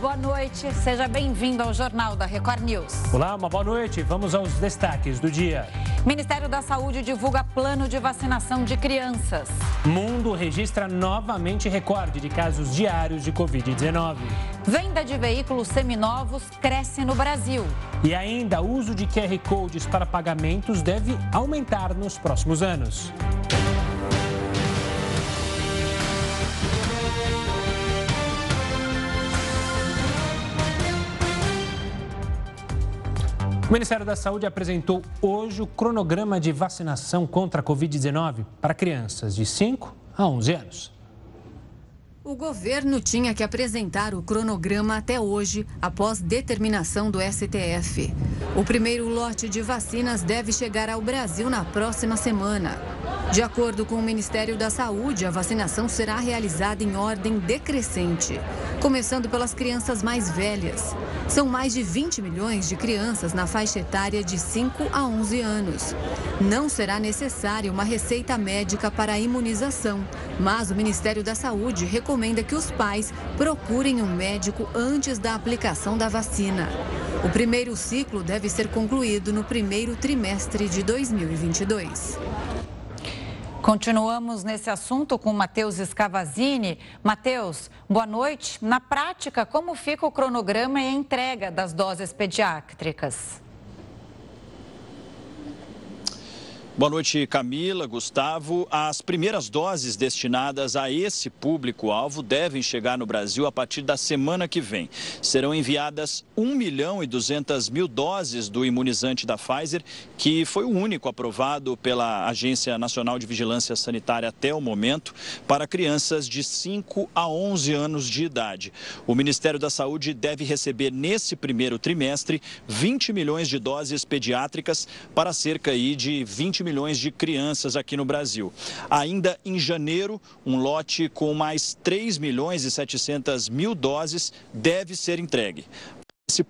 boa noite. Seja bem-vindo ao Jornal da Record News. Olá, uma boa noite. Vamos aos destaques do dia. Ministério da Saúde divulga plano de vacinação de crianças. Mundo registra novamente recorde de casos diários de Covid-19. Venda de veículos seminovos cresce no Brasil. E ainda, o uso de QR Codes para pagamentos deve aumentar nos próximos anos. O Ministério da Saúde apresentou hoje o cronograma de vacinação contra a Covid-19 para crianças de 5 a 11 anos. O governo tinha que apresentar o cronograma até hoje, após determinação do STF. O primeiro lote de vacinas deve chegar ao Brasil na próxima semana. De acordo com o Ministério da Saúde, a vacinação será realizada em ordem decrescente, começando pelas crianças mais velhas. São mais de 20 milhões de crianças na faixa etária de 5 a 11 anos. Não será necessária uma receita médica para a imunização, mas o Ministério da Saúde recomenda que os pais procurem um médico antes da aplicação da vacina. O primeiro ciclo deve ser concluído no primeiro trimestre de 2022. Continuamos nesse assunto com Matheus Scavazini. Matheus, boa noite. Na prática, como fica o cronograma e a entrega das doses pediátricas? Boa noite, Camila, Gustavo. As primeiras doses destinadas a esse público-alvo devem chegar no Brasil a partir da semana que vem. Serão enviadas 1 milhão e 200 mil doses do imunizante da Pfizer, que foi o único aprovado pela Agência Nacional de Vigilância Sanitária até o momento, para crianças de 5 a 11 anos de idade. O Ministério da Saúde deve receber nesse primeiro trimestre 20 milhões de doses pediátricas para cerca de 20 milhões milhões de crianças aqui no Brasil. Ainda em janeiro, um lote com mais 3 milhões e 700 mil doses deve ser entregue. Esse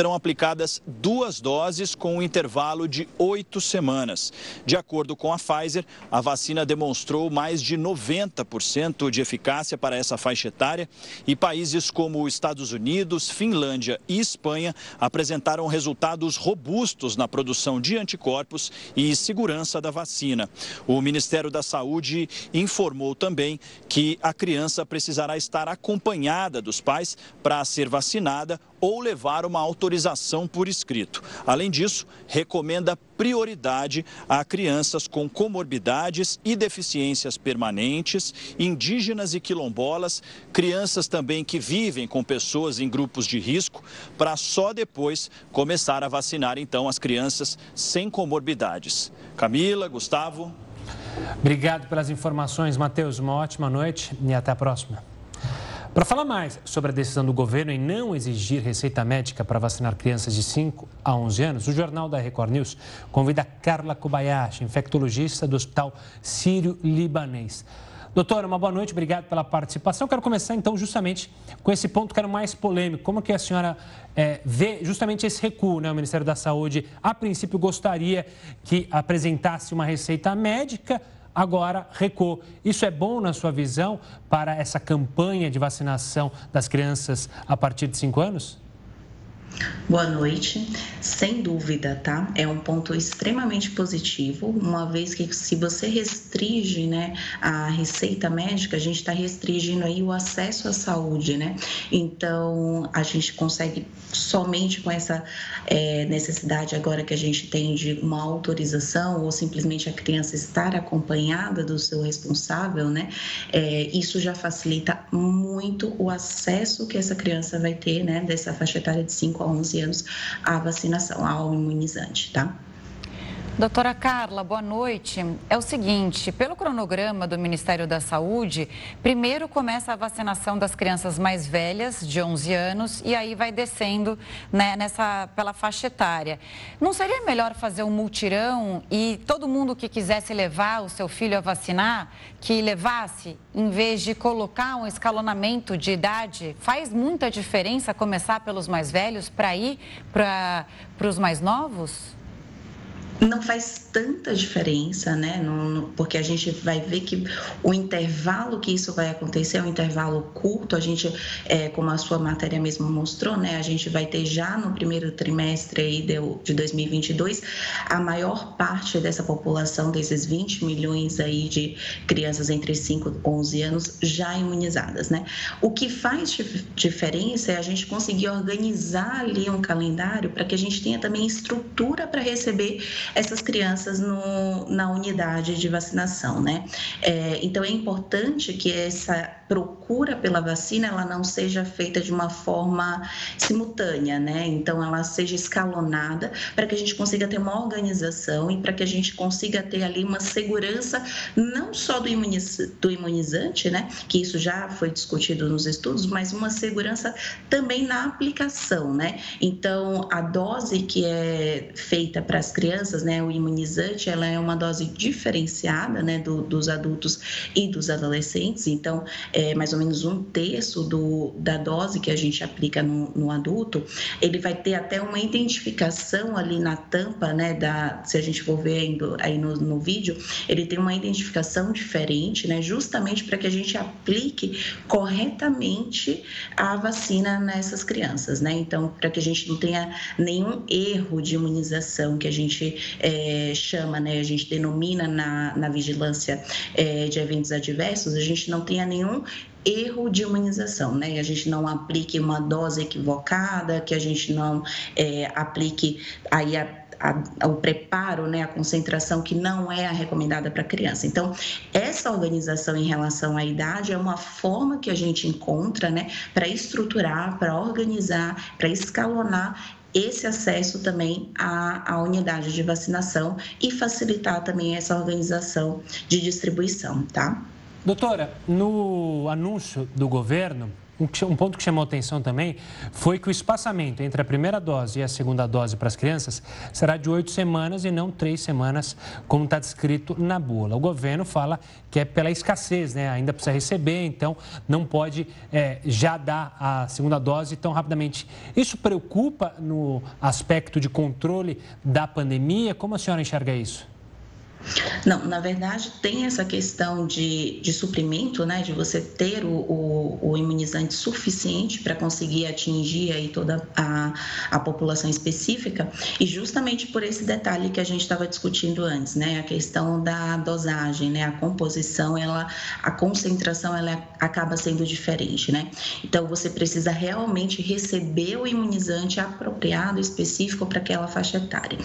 serão aplicadas duas doses com um intervalo de oito semanas. De acordo com a Pfizer, a vacina demonstrou mais de 90% de eficácia para essa faixa etária e países como Estados Unidos, Finlândia e Espanha apresentaram resultados robustos na produção de anticorpos e segurança da vacina. O Ministério da Saúde informou também que a criança precisará estar acompanhada dos pais para ser vacinada ou levar uma autorização por escrito. Além disso, recomenda prioridade a crianças com comorbidades e deficiências permanentes, indígenas e quilombolas, crianças também que vivem com pessoas em grupos de risco, para só depois começar a vacinar então as crianças sem comorbidades. Camila, Gustavo. Obrigado pelas informações, Matheus. Uma ótima noite e até a próxima. Para falar mais sobre a decisão do governo em não exigir receita médica para vacinar crianças de 5 a 11 anos, o Jornal da Record News convida Carla Kobayashi, infectologista do Hospital Sírio-Libanês. Doutora, uma boa noite, obrigado pela participação. Quero começar então justamente com esse ponto que era mais polêmico. Como que a senhora é, vê justamente esse recuo, né? O Ministério da Saúde, a princípio, gostaria que apresentasse uma receita médica agora recuou. Isso é bom na sua visão para essa campanha de vacinação das crianças a partir de 5 anos? Boa noite. Sem dúvida, tá? É um ponto extremamente positivo, uma vez que se você restringe, né, a receita médica, a gente está restringindo aí o acesso à saúde, né? Então, a gente consegue somente com essa é, necessidade agora que a gente tem de uma autorização ou simplesmente a criança estar acompanhada do seu responsável, né? É, isso já facilita muito o acesso que essa criança vai ter, né, dessa faixa etária de 5 a 11 anos a vacinação, ao imunizante, tá? Doutora Carla, boa noite. É o seguinte, pelo cronograma do Ministério da Saúde, primeiro começa a vacinação das crianças mais velhas, de 11 anos, e aí vai descendo né, nessa, pela faixa etária. Não seria melhor fazer um multirão e todo mundo que quisesse levar o seu filho a vacinar, que levasse, em vez de colocar um escalonamento de idade? Faz muita diferença começar pelos mais velhos para ir para os mais novos? Não faz tanta diferença, né? Porque a gente vai ver que o intervalo que isso vai acontecer é um intervalo curto. A gente, é, como a sua matéria mesmo mostrou, né? A gente vai ter já no primeiro trimestre aí de, de 2022 a maior parte dessa população, desses 20 milhões aí de crianças entre 5 e 11 anos já imunizadas, né? O que faz diferença é a gente conseguir organizar ali um calendário para que a gente tenha também estrutura para receber essas crianças no, na unidade de vacinação, né? É, então é importante que essa procura pela vacina ela não seja feita de uma forma simultânea, né? Então ela seja escalonada para que a gente consiga ter uma organização e para que a gente consiga ter ali uma segurança não só do, imuniz, do imunizante, né? Que isso já foi discutido nos estudos, mas uma segurança também na aplicação, né? Então a dose que é feita para as crianças, né? O imunizante, ela é uma dose diferenciada, né? Do, dos adultos e dos adolescentes. Então é, mais ou menos um terço do, da dose que a gente aplica no, no, adulto, ele vai ter até uma identificação ali na tampa, né, da, se a gente for ver aí no, no vídeo, ele tem uma identificação diferente, né, justamente para que a gente aplique corretamente a vacina nessas crianças, né, então, para que a gente não tenha nenhum erro de imunização que a gente é, chama, né, a gente denomina na, na vigilância é, de eventos adversos, a gente não tenha nenhum erro de imunização, né? A gente não aplique uma dose equivocada, que a gente não é, aplique aí a, o preparo, né, a concentração que não é a recomendada para criança. Então, essa organização em relação à idade é uma forma que a gente encontra, né, para estruturar, para organizar, para escalonar esse acesso também à, à, unidade de vacinação e facilitar também essa organização de distribuição, tá? Doutora, no anúncio do governo, um ponto que chamou atenção também foi que o espaçamento entre a primeira dose e a segunda dose para as crianças será de oito semanas e não três semanas, como está descrito na bula. O governo fala que é pela escassez, né? Ainda precisa receber, então não pode é, já dar a segunda dose tão rapidamente. Isso preocupa no aspecto de controle da pandemia? Como a senhora enxerga isso? Não, na verdade tem essa questão de, de suprimento, né, de você ter o, o, o imunizante suficiente para conseguir atingir aí toda a, a população específica e justamente por esse detalhe que a gente estava discutindo antes, né, a questão da dosagem, né, a composição, ela, a concentração, ela acaba sendo diferente, né, então você precisa realmente receber o imunizante apropriado, específico para aquela faixa etária.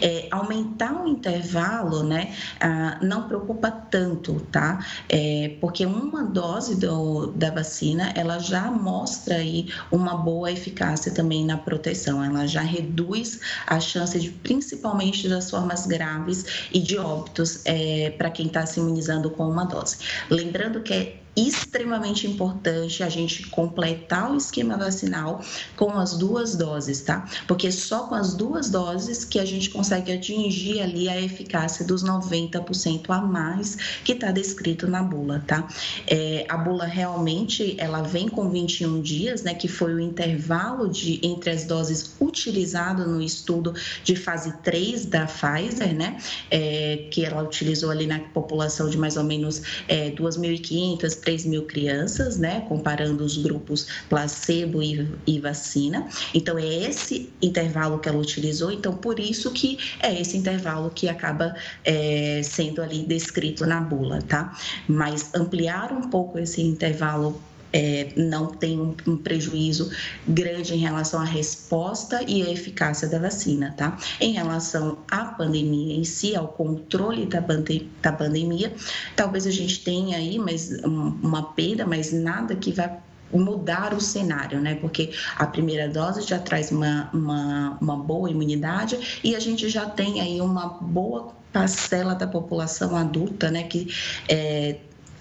É, aumentar o intervalo, né, né, ah, não preocupa tanto, tá? É, porque uma dose do, da vacina, ela já mostra aí uma boa eficácia também na proteção, ela já reduz a chance de, principalmente das formas graves e de óbitos é, para quem está se imunizando com uma dose. Lembrando que é extremamente importante a gente completar o esquema vacinal com as duas doses, tá? Porque só com as duas doses que a gente consegue atingir ali a eficácia dos 90% a mais que está descrito na bula, tá? É, a bula realmente ela vem com 21 dias, né? Que foi o intervalo de entre as doses utilizado no estudo de fase 3 da Pfizer, né? É, que ela utilizou ali na população de mais ou menos é, 2.500 3 mil crianças, né, comparando os grupos placebo e, e, vacina. Então, é esse intervalo que ela utilizou, então, por isso que é esse intervalo que acaba é, sendo ali descrito na bula, tá? Mas ampliar um pouco esse intervalo é, não tem um, um, prejuízo grande em relação à resposta e à eficácia da vacina, tá? Em relação à pandemia em si, ao controle da, pande da pandemia, talvez a gente tenha aí mas, uma perda, mas nada que vai mudar o cenário, né? Porque a primeira dose já traz uma, uma, uma boa imunidade e a gente já tem aí uma boa parcela da população adulta, né? Que é,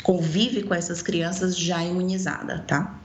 convive com essas crianças já imunizada, tá?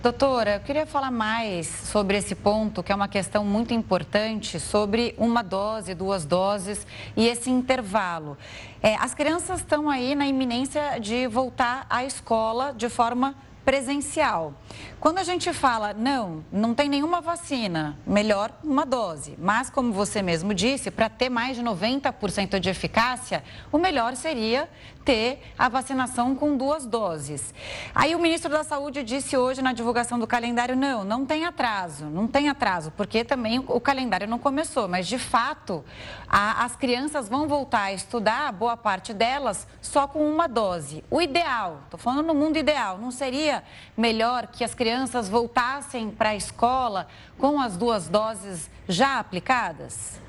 Doutora, eu queria falar mais sobre esse ponto, que é uma questão muito importante, sobre uma dose, duas doses e esse intervalo. É, as crianças estão aí na iminência de voltar à escola de forma presencial. Quando a gente fala, não, não tem nenhuma vacina, melhor uma dose. Mas, como você mesmo disse, para ter mais de 90% de eficácia, o melhor seria ter a vacinação com duas doses. Aí o ministro da Saúde disse hoje na divulgação do calendário, não, não tem atraso, não tem atraso, porque também o calendário não começou, mas de fato a, as crianças vão voltar a estudar, boa parte delas, só com uma dose. O ideal, estou falando no mundo ideal, não seria melhor que as crianças voltassem para a escola com as duas doses já aplicadas?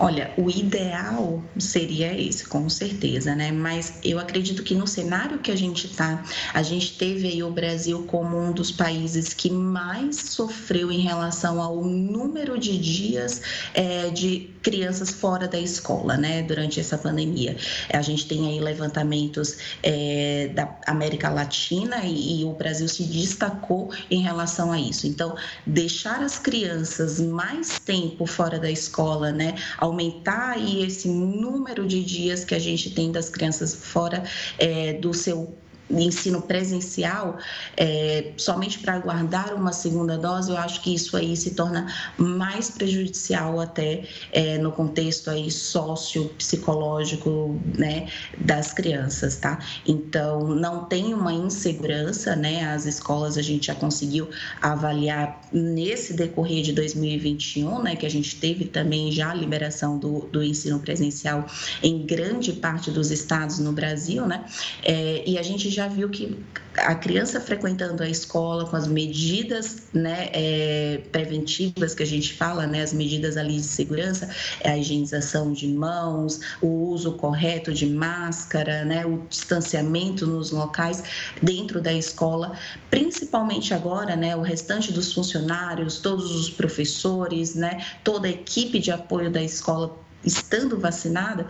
Olha, o ideal seria esse, com certeza, né? Mas eu acredito que no cenário que a gente está, a gente teve aí o Brasil como um dos países que mais sofreu em relação ao número de dias é, de crianças fora da escola, né? Durante essa pandemia. A gente tem aí levantamentos é, da América Latina e, e o Brasil se destacou em relação a isso. Então, deixar as crianças mais tempo fora da escola, né? Aumentar aí esse número de dias que a gente tem das crianças fora é, do seu ensino presencial, é, somente para aguardar uma segunda dose, eu acho que isso aí se torna mais prejudicial até é, no contexto aí sócio-psicológico, né, das crianças, tá? Então, não tem uma insegurança, né, as escolas a gente já conseguiu avaliar nesse decorrer de 2021, né, que a gente teve também já a liberação do, do ensino presencial em grande parte dos estados no Brasil, né, é, e a gente já viu que a criança frequentando a escola com as medidas né, é, preventivas que a gente fala, né, as medidas ali de segurança, a higienização de mãos, o uso correto de máscara, né, o distanciamento nos locais dentro da escola, principalmente agora, né, o restante dos funcionários, todos os professores, né, toda a equipe de apoio da escola estando vacinada,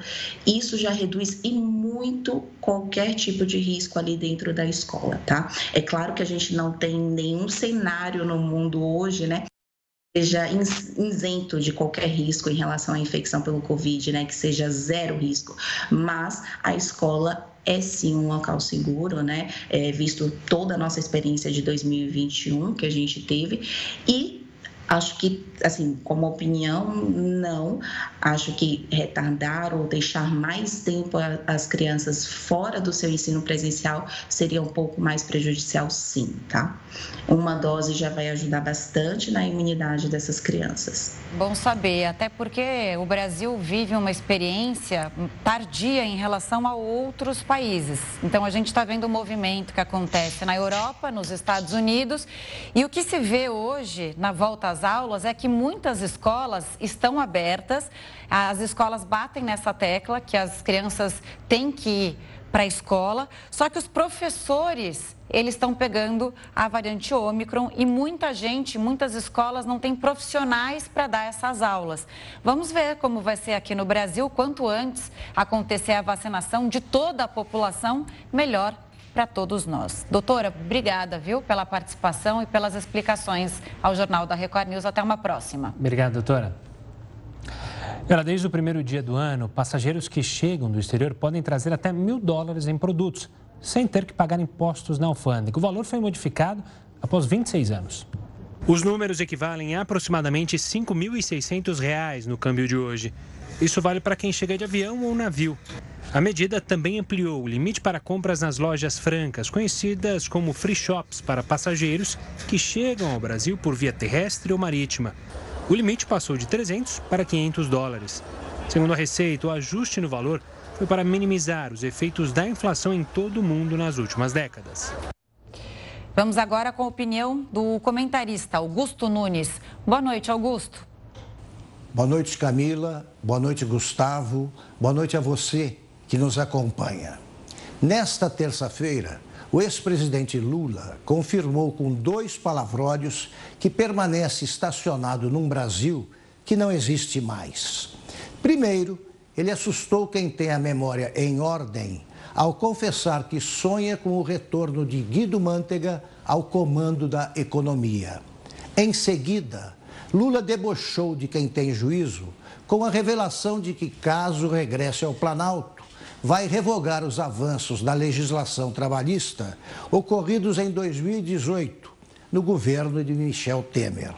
isso já reduz e muito qualquer tipo de risco ali dentro da escola, tá? É claro que a gente não tem nenhum cenário no mundo hoje, né? seja isento de qualquer risco em relação à infecção pelo Covid, né? Que seja zero risco. Mas a escola é sim um local seguro, né? É, visto toda a nossa experiência de 2021 que a gente teve. E Acho que, assim, como opinião, não. Acho que retardar ou deixar mais tempo as crianças fora do seu ensino presencial seria um pouco mais prejudicial, sim, tá? Uma dose já vai ajudar bastante na imunidade dessas crianças. Bom saber, até porque o Brasil vive uma experiência tardia em relação a outros países. Então, a gente está vendo o movimento que acontece na Europa, nos Estados Unidos, e o que se vê hoje na volta às das aulas é que muitas escolas estão abertas, as escolas batem nessa tecla que as crianças têm que ir para a escola, só que os professores, eles estão pegando a variante Ômicron e muita gente, muitas escolas não têm profissionais para dar essas aulas. Vamos ver como vai ser aqui no Brasil, quanto antes acontecer a vacinação de toda a população, melhor para todos nós. Doutora, obrigada, viu, pela participação e pelas explicações ao Jornal da Record News. Até uma próxima. Obrigado, doutora. Ela, desde o primeiro dia do ano, passageiros que chegam do exterior podem trazer até mil dólares em produtos, sem ter que pagar impostos na alfândega. O valor foi modificado após 26 anos. Os números equivalem a aproximadamente R$ 5.600 no câmbio de hoje. Isso vale para quem chega de avião ou navio. A medida também ampliou o limite para compras nas lojas francas, conhecidas como free shops para passageiros que chegam ao Brasil por via terrestre ou marítima. O limite passou de 300 para 500 dólares. Segundo a Receita, o ajuste no valor foi para minimizar os efeitos da inflação em todo o mundo nas últimas décadas. Vamos agora com a opinião do comentarista Augusto Nunes. Boa noite, Augusto. Boa noite, Camila. Boa noite, Gustavo. Boa noite a você que nos acompanha. Nesta terça-feira, o ex-presidente Lula confirmou com dois palavródios que permanece estacionado num Brasil que não existe mais. Primeiro, ele assustou quem tem a memória em ordem ao confessar que sonha com o retorno de Guido Mantega ao comando da economia. Em seguida, Lula debochou de quem tem juízo com a revelação de que, caso regresse ao Planalto, vai revogar os avanços da legislação trabalhista ocorridos em 2018, no governo de Michel Temer.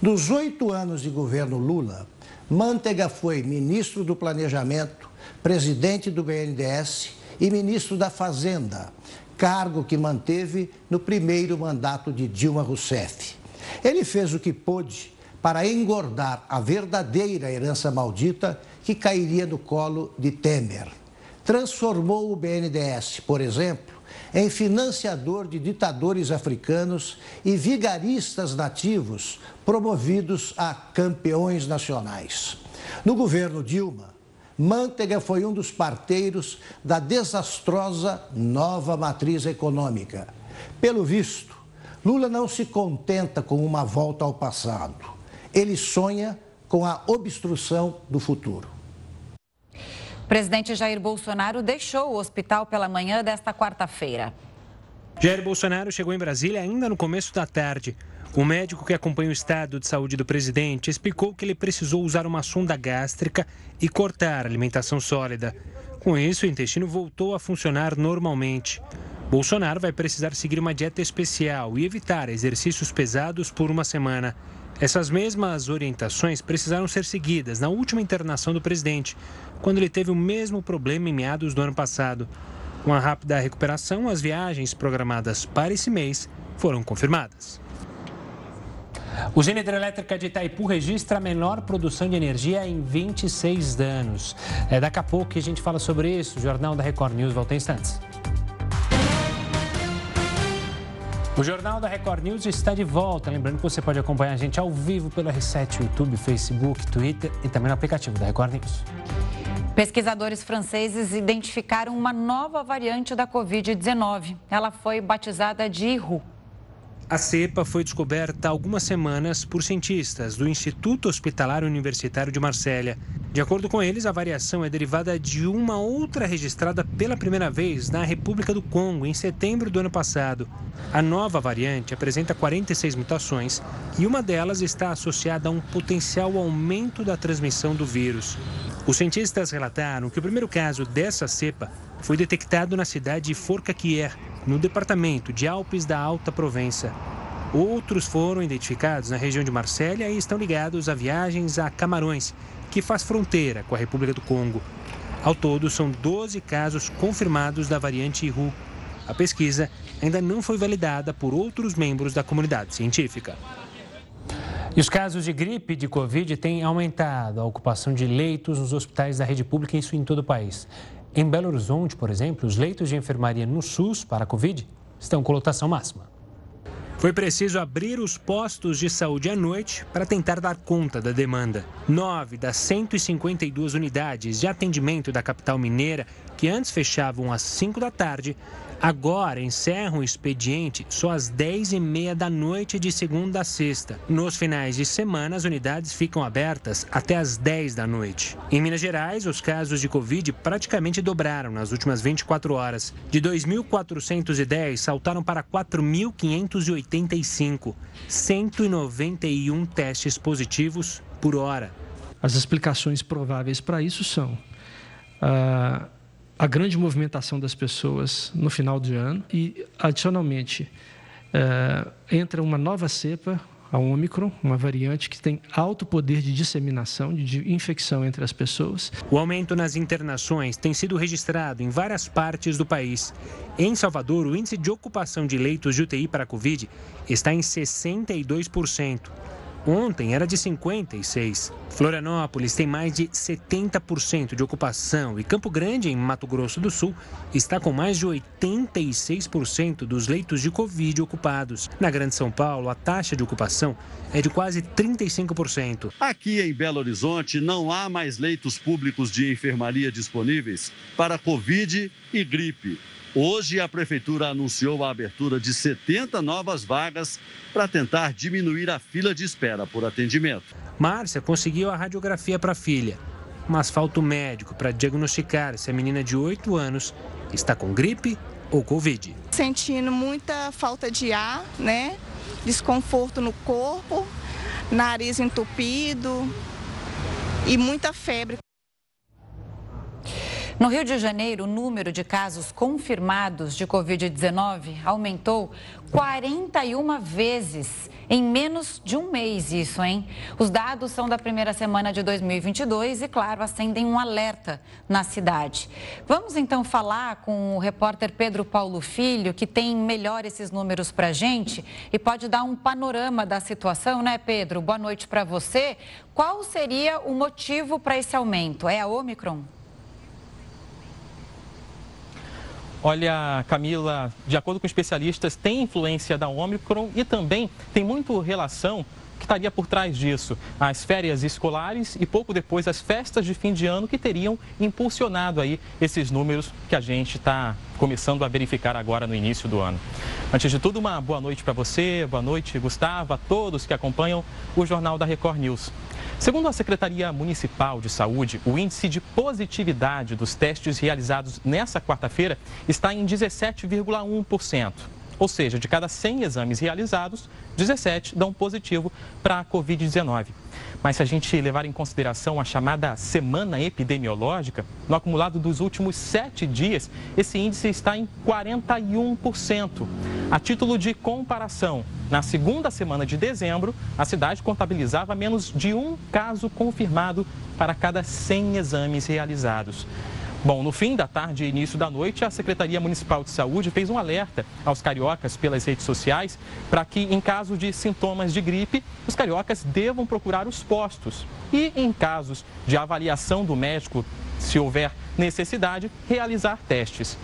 Nos oito anos de governo Lula, Manteiga foi ministro do Planejamento, presidente do BNDES e ministro da Fazenda, cargo que manteve no primeiro mandato de Dilma Rousseff. Ele fez o que pôde para engordar a verdadeira herança maldita que cairia no colo de Temer. Transformou o BNDES, por exemplo, em financiador de ditadores africanos e vigaristas nativos promovidos a campeões nacionais. No governo Dilma, Manteiga foi um dos parteiros da desastrosa nova matriz econômica. Pelo visto, Lula não se contenta com uma volta ao passado. Ele sonha com a obstrução do futuro. O presidente Jair Bolsonaro deixou o hospital pela manhã desta quarta-feira. Jair Bolsonaro chegou em Brasília ainda no começo da tarde. O médico que acompanha o estado de saúde do presidente explicou que ele precisou usar uma sonda gástrica e cortar a alimentação sólida. Com isso, o intestino voltou a funcionar normalmente. Bolsonaro vai precisar seguir uma dieta especial e evitar exercícios pesados por uma semana. Essas mesmas orientações precisaram ser seguidas na última internação do presidente, quando ele teve o mesmo problema em meados do ano passado. Com a rápida recuperação, as viagens programadas para esse mês foram confirmadas. Usina hidrelétrica de Itaipu registra a menor produção de energia em 26 anos. É, daqui a pouco que a gente fala sobre isso. O Jornal da Record News volta em instantes. O Jornal da Record News está de volta. Lembrando que você pode acompanhar a gente ao vivo pelo R7, YouTube, Facebook, Twitter e também no aplicativo da Record News. Pesquisadores franceses identificaram uma nova variante da Covid-19. Ela foi batizada de IRU. A cepa foi descoberta há algumas semanas por cientistas do Instituto Hospitalar Universitário de Marsella. De acordo com eles, a variação é derivada de uma outra registrada pela primeira vez na República do Congo em setembro do ano passado. A nova variante apresenta 46 mutações e uma delas está associada a um potencial aumento da transmissão do vírus. Os cientistas relataram que o primeiro caso dessa cepa foi detectado na cidade de Forcalquier, no departamento de Alpes da Alta Provença. Outros foram identificados na região de Marsella e estão ligados a viagens a Camarões, que faz fronteira com a República do Congo. Ao todo, são 12 casos confirmados da variante Ihu. A pesquisa ainda não foi validada por outros membros da comunidade científica. E os casos de gripe e de Covid têm aumentado a ocupação de leitos nos hospitais da rede pública, isso em todo o país. Em Belo Horizonte, por exemplo, os leitos de enfermaria no SUS para a Covid estão com lotação máxima. Foi preciso abrir os postos de saúde à noite para tentar dar conta da demanda. Nove das 152 unidades de atendimento da capital mineira, que antes fechavam às 5 da tarde, Agora encerram o expediente só às 10h30 da noite de segunda a sexta. Nos finais de semana, as unidades ficam abertas até às 10 da noite. Em Minas Gerais, os casos de Covid praticamente dobraram nas últimas 24 horas. De 2.410, saltaram para 4.585. 191 testes positivos por hora. As explicações prováveis para isso são. Uh a grande movimentação das pessoas no final de ano e, adicionalmente, é, entra uma nova cepa, a Omicron, uma variante que tem alto poder de disseminação, de infecção entre as pessoas. O aumento nas internações tem sido registrado em várias partes do país. Em Salvador, o índice de ocupação de leitos de UTI para a Covid está em 62%. Ontem era de 56. Florianópolis tem mais de 70% de ocupação e Campo Grande, em Mato Grosso do Sul, está com mais de 86% dos leitos de Covid ocupados. Na Grande São Paulo, a taxa de ocupação é de quase 35%. Aqui em Belo Horizonte, não há mais leitos públicos de enfermaria disponíveis para Covid e gripe. Hoje, a Prefeitura anunciou a abertura de 70 novas vagas para tentar diminuir a fila de espera por atendimento. Márcia conseguiu a radiografia para a filha, mas falta o médico para diagnosticar se a menina de 8 anos está com gripe ou Covid. Sentindo muita falta de ar, né? Desconforto no corpo, nariz entupido e muita febre. No Rio de Janeiro, o número de casos confirmados de Covid-19 aumentou 41 vezes em menos de um mês, isso, hein? Os dados são da primeira semana de 2022 e, claro, acendem um alerta na cidade. Vamos então falar com o repórter Pedro Paulo Filho, que tem melhor esses números para gente e pode dar um panorama da situação, né, Pedro? Boa noite para você. Qual seria o motivo para esse aumento? É a Omicron? Olha, Camila, de acordo com especialistas, tem influência da Omicron e também tem muito relação que estaria por trás disso? As férias escolares e pouco depois as festas de fim de ano que teriam impulsionado aí esses números que a gente está começando a verificar agora no início do ano. Antes de tudo, uma boa noite para você, boa noite, Gustavo, a todos que acompanham o Jornal da Record News. Segundo a Secretaria Municipal de Saúde, o índice de positividade dos testes realizados nessa quarta-feira está em 17,1%. Ou seja, de cada 100 exames realizados, 17 dão positivo para a Covid-19. Mas se a gente levar em consideração a chamada semana epidemiológica, no acumulado dos últimos sete dias, esse índice está em 41%. A título de comparação, na segunda semana de dezembro, a cidade contabilizava menos de um caso confirmado para cada 100 exames realizados. Bom, no fim da tarde e início da noite, a Secretaria Municipal de Saúde fez um alerta aos cariocas pelas redes sociais para que, em caso de sintomas de gripe, os cariocas devam procurar os postos e, em casos de avaliação do médico, se houver necessidade, realizar testes.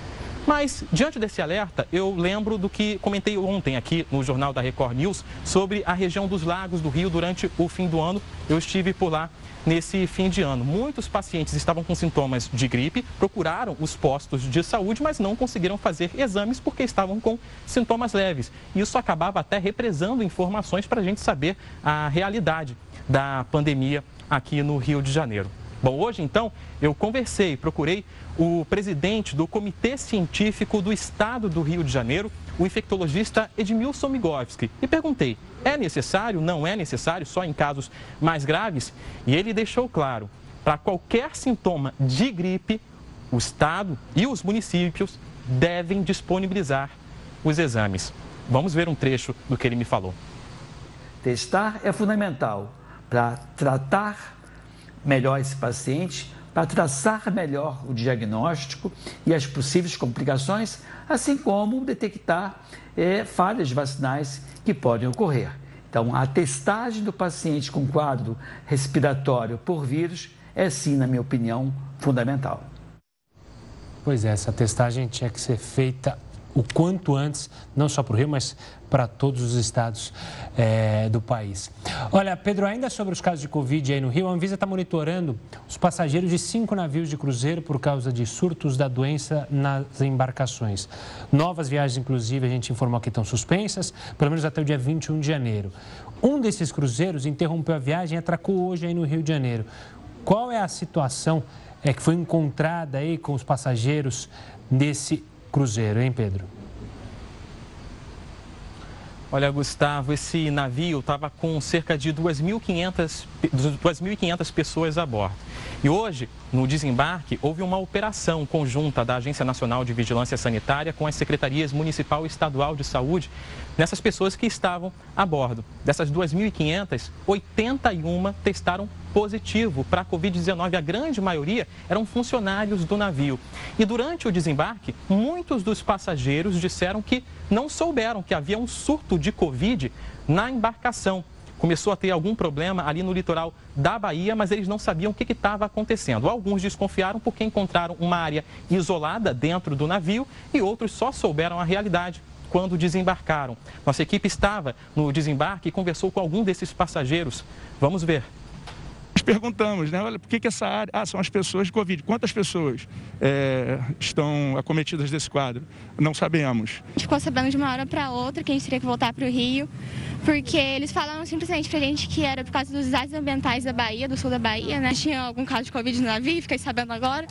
Mas, diante desse alerta, eu lembro do que comentei ontem aqui no Jornal da Record News sobre a região dos lagos do Rio durante o fim do ano. Eu estive por lá nesse fim de ano. Muitos pacientes estavam com sintomas de gripe, procuraram os postos de saúde, mas não conseguiram fazer exames porque estavam com sintomas leves. Isso acabava até represando informações para a gente saber a realidade da pandemia aqui no Rio de Janeiro. Bom, hoje então eu conversei, procurei o presidente do Comitê Científico do Estado do Rio de Janeiro, o infectologista Edmilson Migovski, e perguntei: é necessário, não é necessário, só em casos mais graves? E ele deixou claro: para qualquer sintoma de gripe, o Estado e os municípios devem disponibilizar os exames. Vamos ver um trecho do que ele me falou. Testar é fundamental para tratar melhor esse paciente para traçar melhor o diagnóstico e as possíveis complicações, assim como detectar é, falhas vacinais que podem ocorrer. Então, a testagem do paciente com quadro respiratório por vírus é, sim, na minha opinião, fundamental. Pois é, essa testagem tinha que ser feita o quanto antes, não só para o Rio, mas para todos os estados é, do país. Olha, Pedro, ainda sobre os casos de Covid aí no Rio, a Anvisa está monitorando os passageiros de cinco navios de cruzeiro por causa de surtos da doença nas embarcações. Novas viagens, inclusive, a gente informou que estão suspensas, pelo menos até o dia 21 de janeiro. Um desses cruzeiros interrompeu a viagem e atracou hoje aí no Rio de Janeiro. Qual é a situação é, que foi encontrada aí com os passageiros desse cruzeiro, hein, Pedro? Olha, Gustavo, esse navio estava com cerca de 2.500 pessoas a bordo. E hoje, no desembarque, houve uma operação conjunta da Agência Nacional de Vigilância Sanitária com as secretarias Municipal e Estadual de Saúde nessas pessoas que estavam a bordo. Dessas 2.500, 81 testaram positivo para a Covid-19. A grande maioria eram funcionários do navio. E durante o desembarque, muitos dos passageiros disseram que não souberam que havia um surto de Covid na embarcação começou a ter algum problema ali no litoral da Bahia, mas eles não sabiam o que estava acontecendo. Alguns desconfiaram porque encontraram uma área isolada dentro do navio e outros só souberam a realidade quando desembarcaram. Nossa equipe estava no desembarque e conversou com algum desses passageiros. Vamos ver perguntamos, né? Olha, por que, que essa área. Ah, são as pessoas de Covid. Quantas pessoas é, estão acometidas desse quadro? Não sabemos. A gente ficou sabendo de uma hora para outra que a gente teria que voltar para o Rio, porque eles falaram simplesmente para a gente que era por causa dos desastres ambientais da Bahia, do sul da Bahia, né? Tinha algum caso de Covid no navio, fiquei sabendo agora.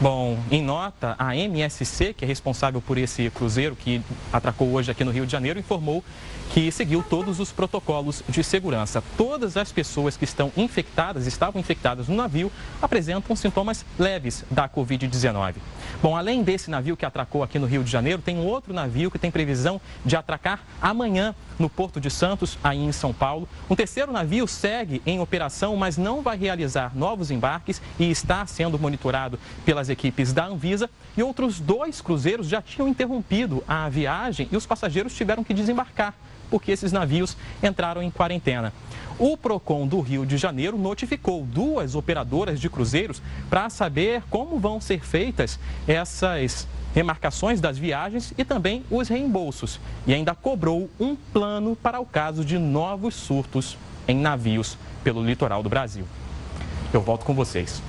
Bom, em nota, a MSC, que é responsável por esse cruzeiro que atracou hoje aqui no Rio de Janeiro, informou que seguiu todos os protocolos de segurança. Todas as pessoas que estão infectadas, estavam infectadas no navio, apresentam sintomas leves da Covid-19. Bom, além desse navio que atracou aqui no Rio de Janeiro, tem um outro navio que tem previsão de atracar amanhã no Porto de Santos, aí em São Paulo. Um terceiro navio segue em operação, mas não vai realizar novos embarques e está sendo monitorado pelas equipes da Anvisa. E outros dois cruzeiros já tinham interrompido a viagem e os passageiros tiveram que desembarcar porque esses navios entraram em quarentena. O Procon do Rio de Janeiro notificou duas operadoras de cruzeiros para saber como vão ser feitas essas remarcações das viagens e também os reembolsos. E ainda cobrou um plano para o caso de novos surtos em navios pelo litoral do Brasil. Eu volto com vocês.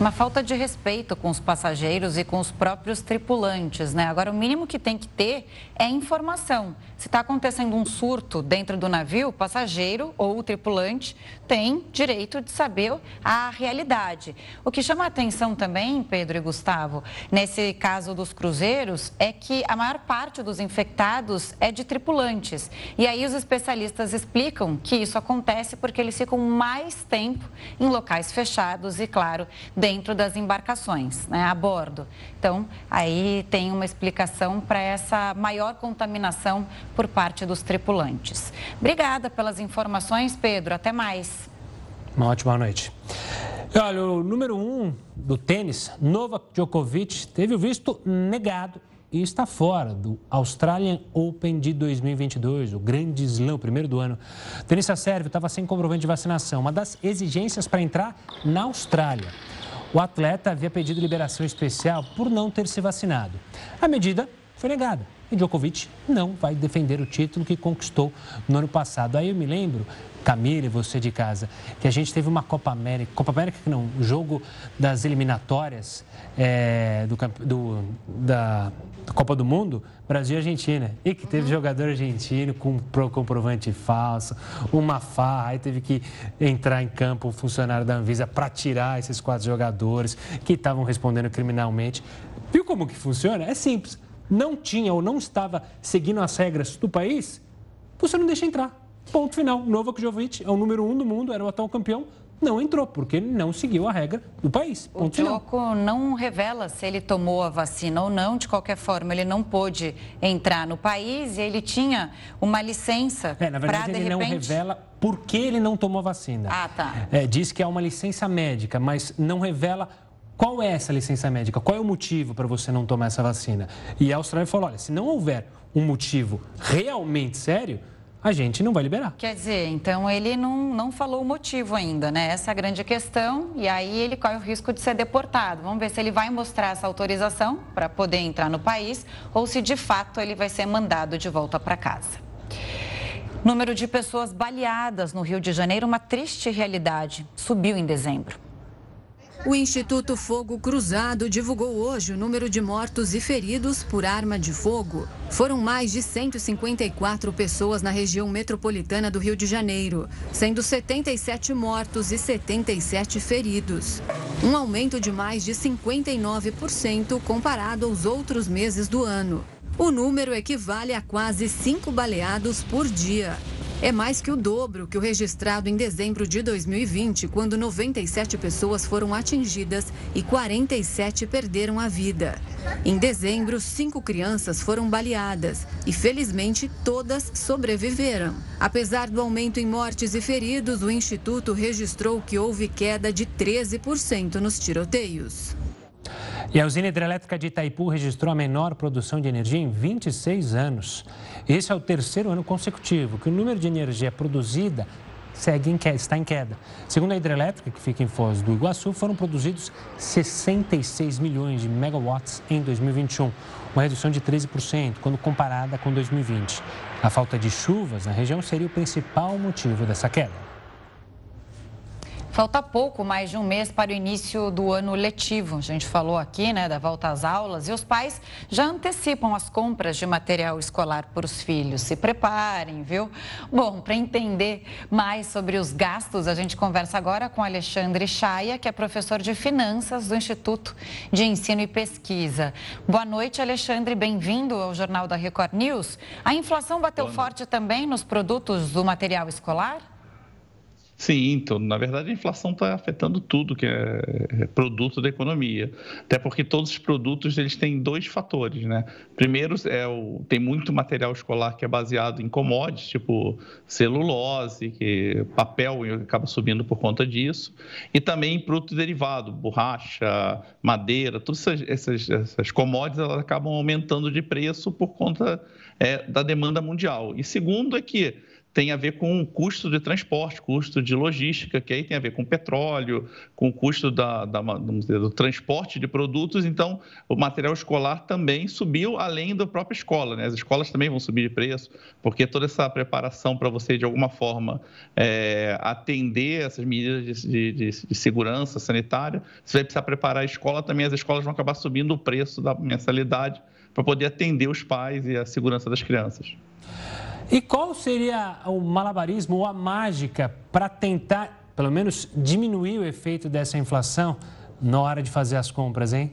Uma falta de respeito com os passageiros e com os próprios tripulantes, né? Agora, o mínimo que tem que ter é informação. Se está acontecendo um surto dentro do navio, o passageiro ou o tripulante tem direito de saber a realidade. O que chama a atenção também, Pedro e Gustavo, nesse caso dos cruzeiros, é que a maior parte dos infectados é de tripulantes. E aí os especialistas explicam que isso acontece porque eles ficam mais tempo em locais fechados e, claro, dentro das embarcações, né, a bordo. Então, aí tem uma explicação para essa maior contaminação por parte dos tripulantes. Obrigada pelas informações, Pedro. Até mais. Uma ótima noite. Olha, o número um do tênis, Novak Djokovic, teve o visto negado e está fora do Australian Open de 2022, o grande slam, o primeiro do ano. O tenista sérvio estava sem comprovante de vacinação, uma das exigências para entrar na Austrália. O atleta havia pedido liberação especial por não ter se vacinado. A medida foi negada e Djokovic não vai defender o título que conquistou no ano passado. Aí eu me lembro, Camila e você de casa, que a gente teve uma Copa América, Copa América não, jogo das eliminatórias é, do, do, da Copa do Mundo, Brasil e Argentina. E que teve uhum. jogador argentino com comprovante falso, uma farra, aí teve que entrar em campo um funcionário da Anvisa para tirar esses quatro jogadores que estavam respondendo criminalmente. Viu como que funciona? É simples. Não tinha ou não estava seguindo as regras do país, você não deixa entrar. Ponto final. Novak Djokovic é o número um do mundo, era o atual campeão, não entrou, porque ele não seguiu a regra do país. o Djoko não revela se ele tomou a vacina ou não. De qualquer forma, ele não pôde entrar no país e ele tinha uma licença é, na verdade, pra, ele repente... não revela por que ele não tomou a vacina. Ah, tá. É, diz que é uma licença médica, mas não revela qual é essa licença médica, qual é o motivo para você não tomar essa vacina. E a Austrália falou, olha, se não houver um motivo realmente sério a gente não vai liberar. Quer dizer, então ele não, não falou o motivo ainda, né? Essa é a grande questão e aí ele corre o risco de ser deportado. Vamos ver se ele vai mostrar essa autorização para poder entrar no país ou se de fato ele vai ser mandado de volta para casa. Número de pessoas baleadas no Rio de Janeiro, uma triste realidade, subiu em dezembro. O Instituto Fogo Cruzado divulgou hoje o número de mortos e feridos por arma de fogo. Foram mais de 154 pessoas na região metropolitana do Rio de Janeiro, sendo 77 mortos e 77 feridos. Um aumento de mais de 59% comparado aos outros meses do ano. O número equivale a quase cinco baleados por dia. É mais que o dobro que o registrado em dezembro de 2020, quando 97 pessoas foram atingidas e 47 perderam a vida. Em dezembro, cinco crianças foram baleadas e, felizmente, todas sobreviveram. Apesar do aumento em mortes e feridos, o Instituto registrou que houve queda de 13% nos tiroteios. E a usina hidrelétrica de Itaipu registrou a menor produção de energia em 26 anos. Esse é o terceiro ano consecutivo que o número de energia produzida segue em queda, está em queda. Segundo a hidrelétrica, que fica em Foz do Iguaçu, foram produzidos 66 milhões de megawatts em 2021, uma redução de 13% quando comparada com 2020. A falta de chuvas na região seria o principal motivo dessa queda. Falta pouco, mais de um mês para o início do ano letivo. A gente falou aqui, né, da volta às aulas e os pais já antecipam as compras de material escolar para os filhos. Se preparem, viu? Bom, para entender mais sobre os gastos, a gente conversa agora com Alexandre Chaia, que é professor de finanças do Instituto de Ensino e Pesquisa. Boa noite, Alexandre. Bem-vindo ao Jornal da Record News. A inflação bateu forte também nos produtos do material escolar? Sim, então, na verdade, a inflação está afetando tudo que é, é produto da economia. Até porque todos os produtos eles têm dois fatores, né? Primeiro, é o, tem muito material escolar que é baseado em commodities, tipo celulose, que papel acaba subindo por conta disso, e também produto derivado, borracha, madeira, todas essas, essas, commodities elas acabam aumentando de preço por conta é, da demanda mundial. E segundo é que tem a ver com o custo de transporte, custo de logística, que aí tem a ver com petróleo, com o custo da, da dizer, do transporte de produtos. Então, o material escolar também subiu além da própria escola. Né? As escolas também vão subir de preço, porque toda essa preparação para você, de alguma forma, é, atender essas medidas de, de, de, segurança sanitária, você vai precisar preparar a escola também, as escolas vão acabar subindo o preço da mensalidade para poder atender os pais e a segurança das crianças. E qual seria o malabarismo ou a mágica para tentar, pelo menos, diminuir o efeito dessa inflação na hora de fazer as compras, hein?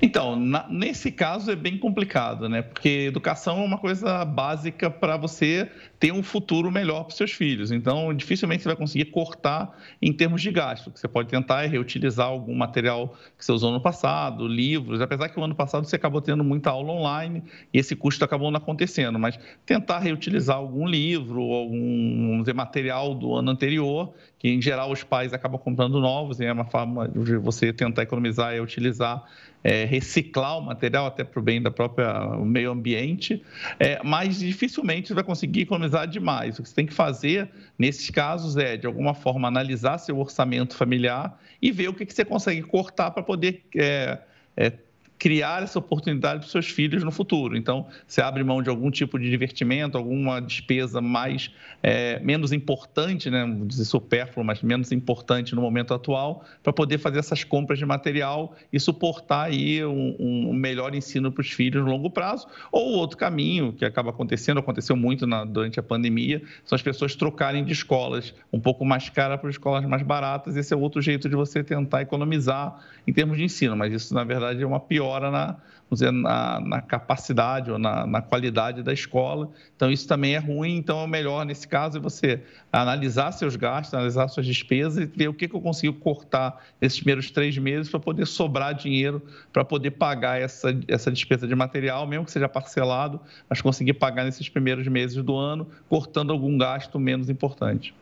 Então, na, nesse caso é bem complicado, né? Porque educação é uma coisa básica para você ter um futuro melhor para seus filhos. Então, dificilmente você vai conseguir cortar em termos de gasto. O que você pode tentar é reutilizar algum material que você usou no passado, livros, apesar que o ano passado você acabou tendo muita aula online e esse custo acabou não acontecendo, mas tentar reutilizar algum livro, algum dizer, material do ano anterior, que em geral os pais acabam comprando novos, e é uma forma de você tentar economizar e utilizar é, reciclar o material até para o bem da própria meio ambiente, é, mas dificilmente você vai conseguir economizar demais. O que você tem que fazer nesses casos é, de alguma forma, analisar seu orçamento familiar e ver o que, que você consegue cortar para poder é, é criar essa oportunidade para os seus filhos no futuro. Então, você abre mão de algum tipo de divertimento, alguma despesa mais é, menos importante, né, não dizer supérfluo, mas menos importante no momento atual, para poder fazer essas compras de material e suportar aí um, um melhor ensino para os filhos no longo prazo. Ou outro caminho que acaba acontecendo, aconteceu muito na, durante a pandemia, são as pessoas trocarem de escolas um pouco mais caras para escolas mais baratas. Esse é outro jeito de você tentar economizar em termos de ensino, mas isso na verdade é uma pior melhora na, dizer, na, na capacidade ou na, na, qualidade da escola. Então, isso também é ruim. Então, é melhor, nesse caso, é você analisar seus gastos, analisar suas despesas e ver o que, que eu consigo cortar nesses primeiros três meses para poder sobrar dinheiro para poder pagar essa, essa despesa de material, mesmo que seja parcelado, mas conseguir pagar nesses primeiros meses do ano, cortando algum gasto menos importante.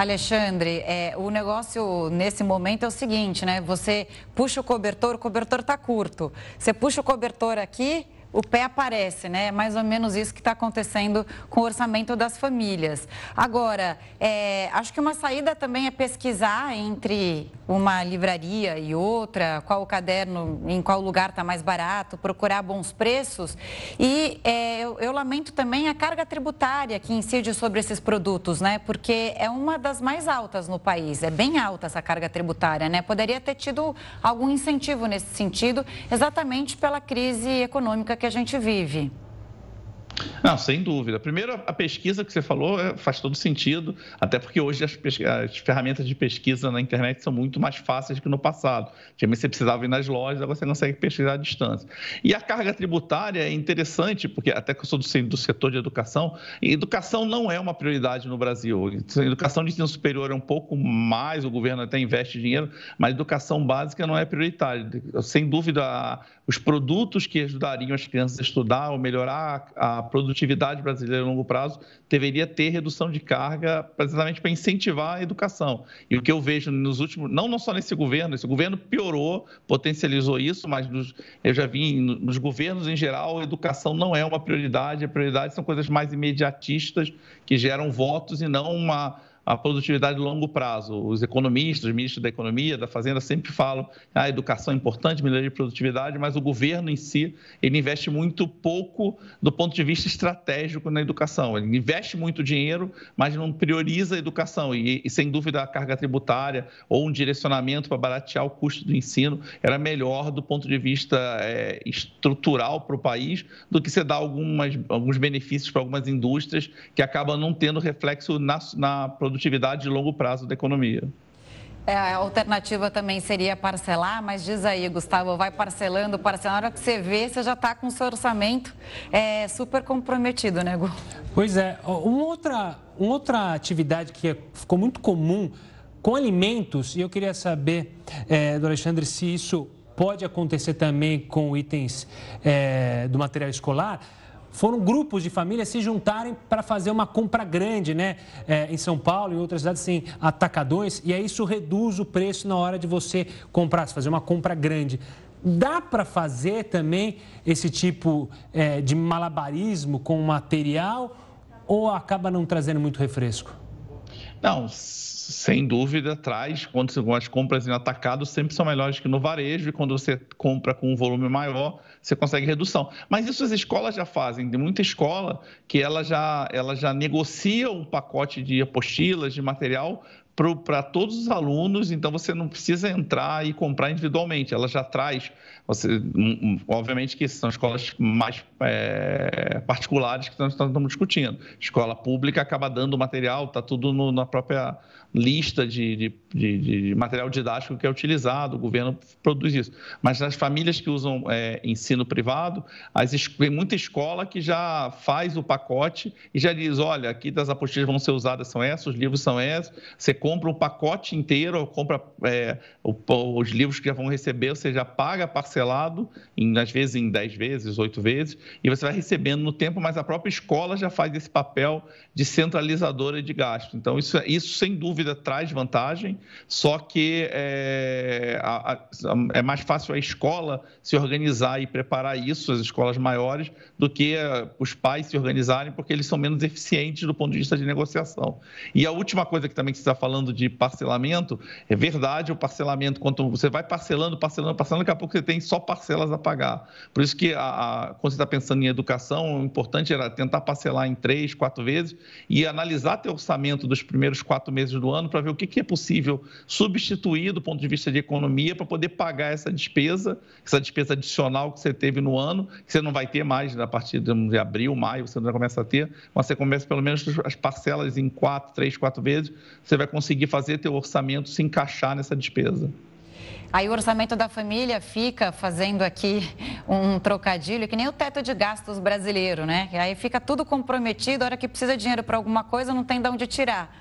Alexandre, é, o negócio nesse momento é o seguinte, né? Você puxa o cobertor, o cobertor está curto. Você puxa o cobertor aqui, o pé aparece, né? É mais ou menos isso que está acontecendo com o orçamento das famílias. Agora, é, acho que uma saída também é pesquisar entre uma livraria e outra, qual o caderno, em qual lugar está mais barato, procurar bons preços. E é, eu, eu, lamento também a carga tributária que incide sobre esses produtos, né? Porque é uma das mais altas no país, é bem alta essa carga tributária, né? Poderia ter tido algum incentivo nesse sentido, exatamente pela crise econômica que a gente vive. Não, sem dúvida. Primeiro, a pesquisa que você falou é, faz todo sentido, até porque hoje as, as, ferramentas de pesquisa na internet são muito mais fáceis que no passado. Antigamente você precisava ir nas lojas, agora você consegue pesquisar à distância. E a carga tributária é interessante, porque até que eu sou do, do setor de educação, educação não é uma prioridade no Brasil. educação de ensino superior é um pouco mais, o governo até investe dinheiro, mas educação básica não é prioritária. Sem dúvida, os produtos que ajudariam as crianças a estudar ou melhorar a produtividade brasileira a longo prazo deveria ter redução de carga precisamente para incentivar a educação. E o que eu vejo nos últimos, não, não só nesse governo, esse governo piorou, potencializou isso, mas nos, eu já vi nos governos em geral, a educação não é uma prioridade, a prioridade são coisas mais imediatistas que geram votos e não uma a produtividade de longo prazo. Os economistas, os ministros da Economia, da Fazenda, sempre falam ah, a educação é importante, melhoria de produtividade, mas o governo em si, ele investe muito pouco do ponto de vista estratégico na educação. Ele investe muito dinheiro, mas não prioriza a educação. E, e sem dúvida, a carga tributária ou um direcionamento para baratear o custo do ensino era melhor do ponto de vista é, estrutural para o país do que você dar algumas, alguns benefícios para algumas indústrias que acabam não tendo reflexo na, na produtividade de longo prazo da economia. É, a alternativa também seria parcelar, mas diz aí, Gustavo, vai parcelando, parcelando. Na hora que você vê, você já está com o seu orçamento é, super comprometido, né, Gu? Pois é. Uma outra, uma outra atividade que ficou muito comum com alimentos, e eu queria saber, é, do Alexandre, se isso pode acontecer também com itens é, do material escolar foram grupos de famílias se juntarem para fazer uma compra grande, né? É, em São Paulo e outras cidades, assim, atacadões, e aí isso reduz o preço na hora de você comprar, se fazer uma compra grande. Dá para fazer também esse tipo é, de malabarismo com material ou acaba não trazendo muito refresco? Não, sem dúvida, traz, quando as compras em atacado sempre são melhores que no varejo, e quando você compra com um volume maior, você consegue redução. Mas isso as escolas já fazem, tem muita escola que ela já, ela já negocia um pacote de apostilas, de material, para todos os alunos, então você não precisa entrar e comprar individualmente, ela já traz. Você, obviamente que são escolas mais é, particulares que nós estamos discutindo. Escola pública acaba dando material, está tudo no, na própria lista de, de, de, de, material didático que é utilizado, o governo produz isso. Mas nas famílias que usam é, ensino privado, as, tem muita escola que já faz o pacote e já diz: olha, aqui das apostilas vão ser usadas são essas, os livros são esses, você compra um pacote inteiro, compra é, os livros que já vão receber, você já paga parcelado, em, às vezes em 10 vezes, 8 vezes, e você vai recebendo no tempo, mas a própria escola já faz esse papel de centralizadora de gasto. Então, isso, isso sem dúvida traz vantagem, só que é, a, a, é mais fácil a escola se organizar e preparar isso, as escolas maiores, do que é, os pais se organizarem, porque eles são menos eficientes do ponto de vista de negociação. E a última coisa que também você está falando de parcelamento, é verdade, o parcelamento, quando você vai parcelando, parcelando, parcelando, daqui a pouco você tem só parcelas a pagar. Por isso que, a, a, quando você está pensando em educação, o importante era tentar parcelar em três, quatro vezes e analisar teu orçamento dos primeiros quatro meses do ano para ver o que, que é possível substituir do ponto de vista de economia para poder pagar essa despesa, essa despesa adicional que você teve no ano, que você não vai ter mais né, a partir de abril, maio, você não começa a ter, mas você começa pelo menos as parcelas em quatro, três, quatro vezes, você vai conseguir fazer teu orçamento se encaixar nessa despesa. Aí o orçamento da família fica fazendo aqui um trocadilho, que nem o teto de gastos brasileiro, né? Aí fica tudo comprometido, a hora que precisa de dinheiro para alguma coisa, não tem de onde tirar.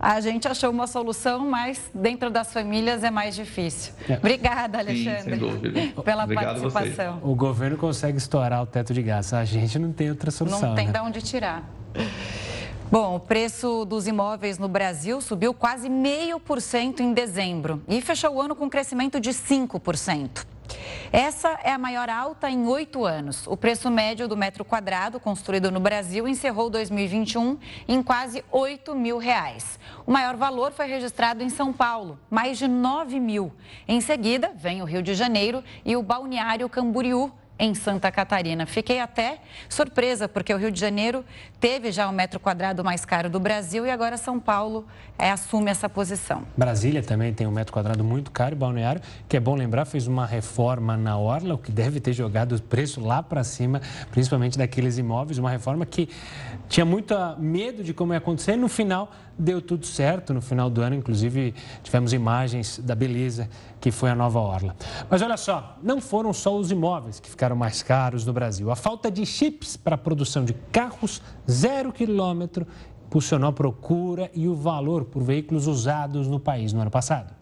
A gente achou uma solução, mas dentro das famílias é mais difícil. É. Obrigada, Alexandre, Sim, pela Obrigado participação. O governo consegue estourar o teto de gastos, a gente não tem outra solução. Não tem né? de onde tirar. Bom, o preço dos imóveis no Brasil subiu quase meio por cento em dezembro e fechou o ano com um crescimento de 5%. Essa é a maior alta em oito anos. O preço médio do metro quadrado construído no Brasil encerrou 2021 em quase 8 mil reais. O maior valor foi registrado em São Paulo, mais de 9 mil. Em seguida, vem o Rio de Janeiro e o Balneário Camboriú, em Santa Catarina. Fiquei até surpresa, porque o Rio de Janeiro teve já o metro quadrado mais caro do Brasil e agora São Paulo é, assume essa posição. Brasília também tem um metro quadrado muito caro, Balneário, que é bom lembrar, fez uma reforma na Orla, o que deve ter jogado o preço lá para cima, principalmente daqueles imóveis, uma reforma que tinha muito medo de como ia acontecer, no final deu tudo certo, no final do ano, inclusive tivemos imagens da beleza que foi a nova Orla. Mas olha só, não foram só os imóveis que ficaram mais caros no Brasil. A falta de chips para a produção de carros zero quilômetro impulsionou a procura e o valor por veículos usados no país no ano passado.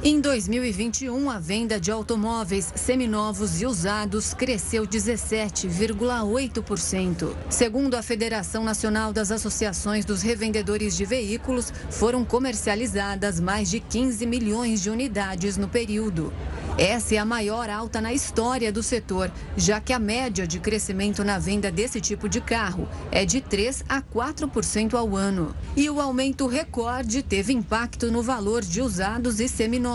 Em 2021, a venda de automóveis seminovos e usados cresceu 17,8%. Segundo a Federação Nacional das Associações dos Revendedores de Veículos, foram comercializadas mais de 15 milhões de unidades no período. Essa é a maior alta na história do setor, já que a média de crescimento na venda desse tipo de carro é de 3 a 4% ao ano. E o aumento recorde teve impacto no valor de usados e seminovos.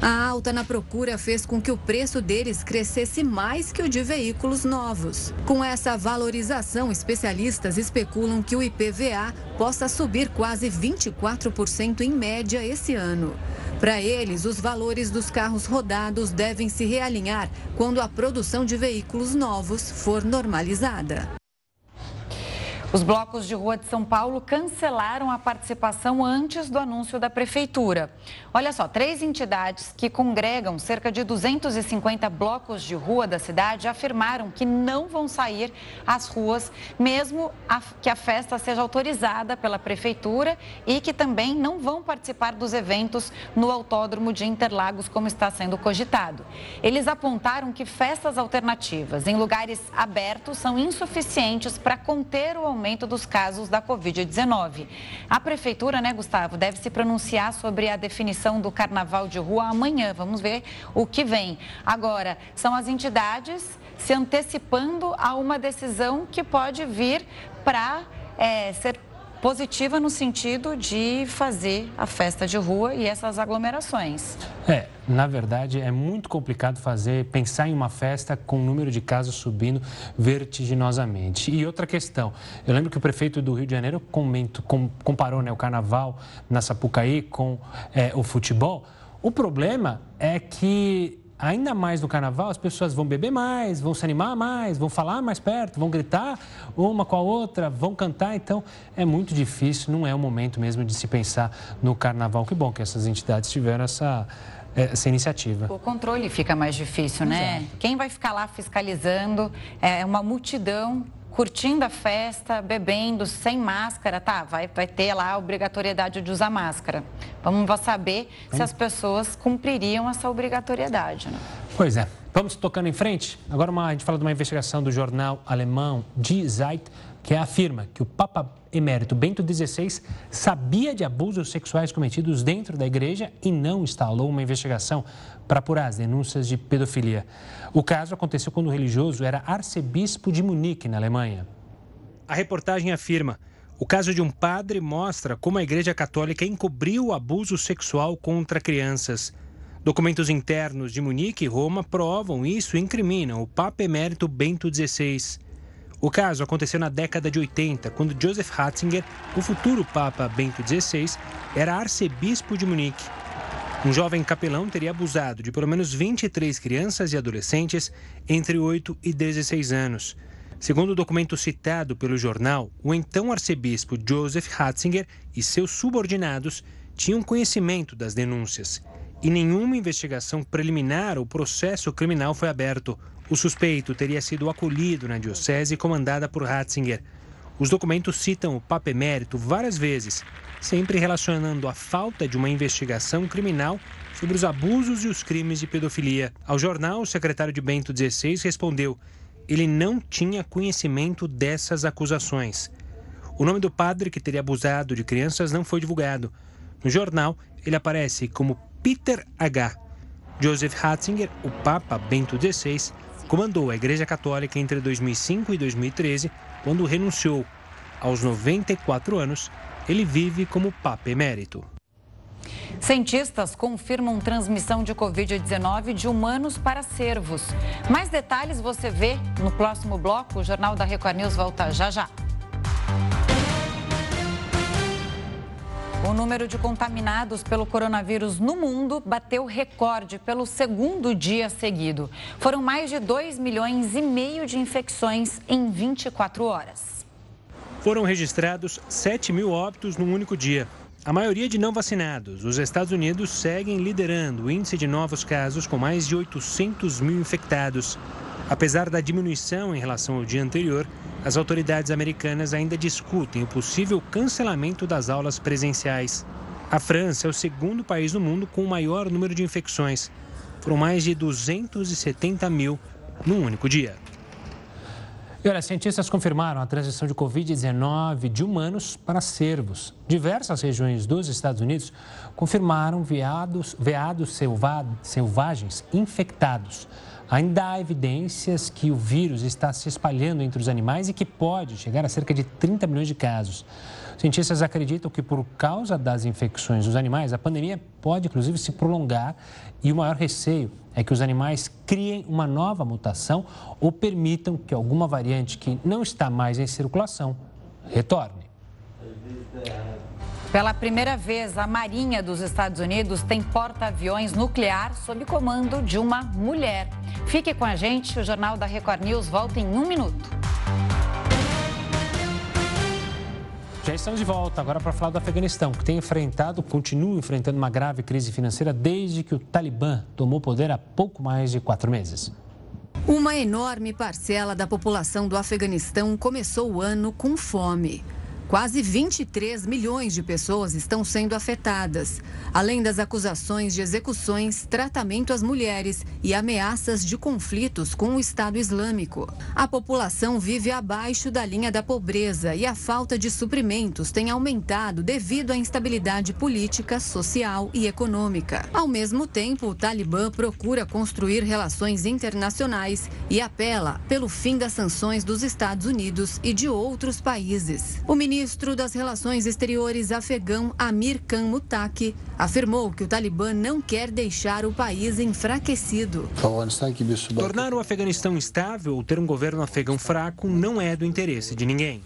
A alta na procura fez com que o preço deles crescesse mais que o de veículos novos. Com essa valorização, especialistas especulam que o IPVA possa subir quase 24% em média esse ano. Para eles, os valores dos carros rodados devem se realinhar quando a produção de veículos novos for normalizada. Os blocos de rua de São Paulo cancelaram a participação antes do anúncio da prefeitura. Olha só, três entidades que congregam cerca de 250 blocos de rua da cidade afirmaram que não vão sair às ruas, mesmo que a festa seja autorizada pela prefeitura e que também não vão participar dos eventos no Autódromo de Interlagos, como está sendo cogitado. Eles apontaram que festas alternativas em lugares abertos são insuficientes para conter o aumento dos casos da Covid-19. A prefeitura, né, Gustavo, deve se pronunciar sobre a definição do Carnaval de Rua amanhã. Vamos ver o que vem. Agora, são as entidades se antecipando a uma decisão que pode vir para é, ser positiva no sentido de fazer a festa de rua e essas aglomerações. É, na verdade, é muito complicado fazer, pensar em uma festa com o número de casos subindo vertiginosamente. E outra questão, eu lembro que o prefeito do Rio de Janeiro comento, com, comparou né, o carnaval na Sapucaí com é, o futebol. O problema é que ainda mais no carnaval, as pessoas vão beber mais, vão se animar mais, vão falar mais perto, vão gritar uma com a outra, vão cantar. Então, é muito difícil, não é o momento mesmo de se pensar no carnaval. Que bom que essas entidades tiveram essa, essa iniciativa. O controle fica mais difícil, né? Exato. Quem vai ficar lá fiscalizando é uma multidão curtindo a festa, bebendo, sem máscara, tá? Vai, vai ter lá a obrigatoriedade de usar máscara. Vamos saber se as pessoas cumpririam essa obrigatoriedade. Né? Pois é. Vamos tocando em frente. Agora uma, a gente fala de uma investigação do jornal alemão Die Zeit, que afirma que o Papa Emérito Bento XVI sabia de abusos sexuais cometidos dentro da igreja e não instalou uma investigação para apurar as denúncias de pedofilia. O caso aconteceu quando o religioso era arcebispo de Munique, na Alemanha. A reportagem afirma: o caso de um padre mostra como a Igreja Católica encobriu o abuso sexual contra crianças. Documentos internos de Munique e Roma provam isso e incriminam o Papa Emérito Bento XVI. O caso aconteceu na década de 80, quando Joseph Ratzinger, o futuro Papa Bento XVI, era arcebispo de Munique. Um jovem capelão teria abusado de pelo menos 23 crianças e adolescentes entre 8 e 16 anos. Segundo o documento citado pelo jornal, o então arcebispo Joseph Ratzinger e seus subordinados tinham conhecimento das denúncias. E nenhuma investigação preliminar ou processo criminal foi aberto. O suspeito teria sido acolhido na diocese comandada por Ratzinger. Os documentos citam o Papa Emérito várias vezes sempre relacionando a falta de uma investigação criminal sobre os abusos e os crimes de pedofilia. Ao jornal, o secretário de Bento XVI respondeu: ele não tinha conhecimento dessas acusações. O nome do padre que teria abusado de crianças não foi divulgado. No jornal, ele aparece como Peter H. Joseph Ratzinger, o Papa Bento XVI, comandou a Igreja Católica entre 2005 e 2013, quando renunciou. Aos 94 anos, ele vive como Papa Emérito. Cientistas confirmam transmissão de Covid-19 de humanos para cervos. Mais detalhes você vê no próximo bloco. O Jornal da Record News volta já já. O número de contaminados pelo coronavírus no mundo bateu recorde pelo segundo dia seguido. Foram mais de 2 milhões e meio de infecções em 24 horas. Foram registrados 7 mil óbitos num único dia. A maioria de não vacinados. Os Estados Unidos seguem liderando o índice de novos casos, com mais de 800 mil infectados. Apesar da diminuição em relação ao dia anterior, as autoridades americanas ainda discutem o possível cancelamento das aulas presenciais. A França é o segundo país no mundo com o maior número de infecções. Foram mais de 270 mil num único dia. E olha, cientistas confirmaram a transição de Covid-19 de humanos para cervos. Diversas regiões dos Estados Unidos confirmaram veados, veados selvagens infectados. Ainda há evidências que o vírus está se espalhando entre os animais e que pode chegar a cerca de 30 milhões de casos. Cientistas acreditam que, por causa das infecções dos animais, a pandemia pode, inclusive, se prolongar e o maior receio é que os animais criem uma nova mutação ou permitam que alguma variante que não está mais em circulação retorne. Pela primeira vez, a Marinha dos Estados Unidos tem porta-aviões nuclear sob comando de uma mulher. Fique com a gente, o Jornal da Record News volta em um minuto. Já estamos de volta agora para falar do Afeganistão, que tem enfrentado, continua enfrentando uma grave crise financeira desde que o Talibã tomou poder há pouco mais de quatro meses. Uma enorme parcela da população do Afeganistão começou o ano com fome. Quase 23 milhões de pessoas estão sendo afetadas, além das acusações de execuções, tratamento às mulheres e ameaças de conflitos com o Estado Islâmico. A população vive abaixo da linha da pobreza e a falta de suprimentos tem aumentado devido à instabilidade política, social e econômica. Ao mesmo tempo, o Talibã procura construir relações internacionais e apela pelo fim das sanções dos Estados Unidos e de outros países. O ministro ministro das Relações Exteriores afegão Amir Khan Muttaqi afirmou que o Talibã não quer deixar o país enfraquecido. Tornar o Afeganistão instável ou ter um governo afegão fraco não é do interesse de ninguém.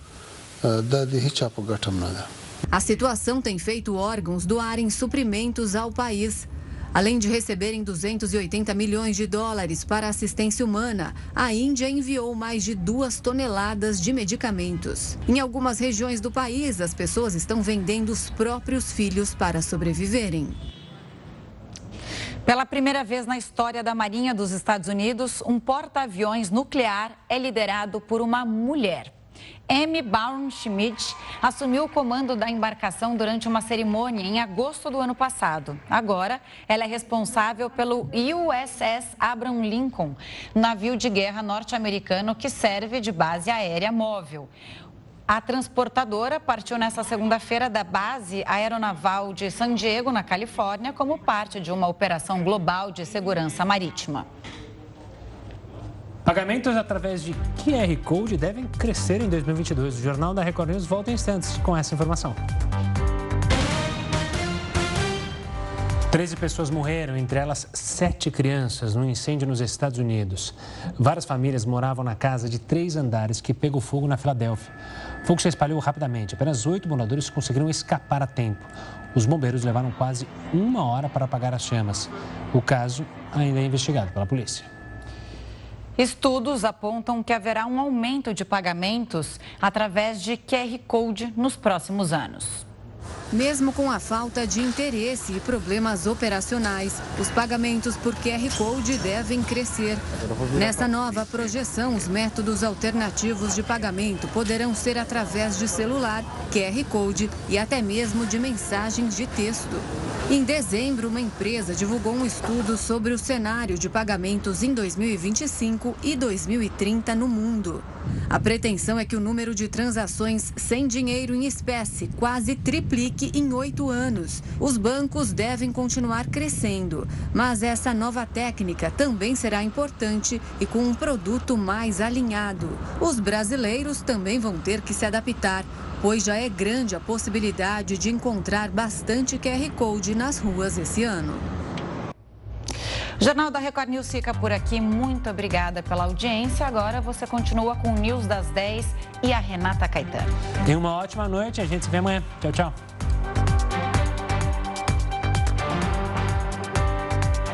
A situação tem feito órgãos doarem suprimentos ao país. Além de receberem 280 milhões de dólares para assistência humana, a Índia enviou mais de duas toneladas de medicamentos. Em algumas regiões do país, as pessoas estão vendendo os próprios filhos para sobreviverem. Pela primeira vez na história da Marinha dos Estados Unidos, um porta-aviões nuclear é liderado por uma mulher. Amy Baum Schmidt assumiu o comando da embarcação durante uma cerimônia em agosto do ano passado. Agora, ela é responsável pelo USS Abraham Lincoln, navio de guerra norte-americano que serve de base aérea móvel. A transportadora partiu nesta segunda-feira da base aeronaval de San Diego, na Califórnia, como parte de uma operação global de segurança marítima. Pagamentos através de QR Code devem crescer em 2022. O Jornal da Record News volta em instantes com essa informação. Treze pessoas morreram, entre elas sete crianças, num incêndio nos Estados Unidos. Várias famílias moravam na casa de três andares que pegou fogo na Filadélfia. O fogo se espalhou rapidamente. Apenas oito moradores conseguiram escapar a tempo. Os bombeiros levaram quase uma hora para apagar as chamas. O caso ainda é investigado pela polícia. Estudos apontam que haverá um aumento de pagamentos através de QR Code nos próximos anos. Mesmo com a falta de interesse e problemas operacionais, os pagamentos por QR Code devem crescer. Nessa nova projeção, os métodos alternativos de pagamento poderão ser através de celular, QR Code e até mesmo de mensagens de texto. Em dezembro, uma empresa divulgou um estudo sobre o cenário de pagamentos em 2025 e 2030 no mundo. A pretensão é que o número de transações sem dinheiro em espécie quase triplique em oito anos. Os bancos devem continuar crescendo, mas essa nova técnica também será importante e com um produto mais alinhado. Os brasileiros também vão ter que se adaptar pois já é grande a possibilidade de encontrar bastante QR Code nas ruas esse ano. Jornal da Record News fica por aqui. Muito obrigada pela audiência. Agora você continua com o News das 10 e a Renata Caetano. Tenha uma ótima noite. A gente se vê amanhã. Tchau, tchau.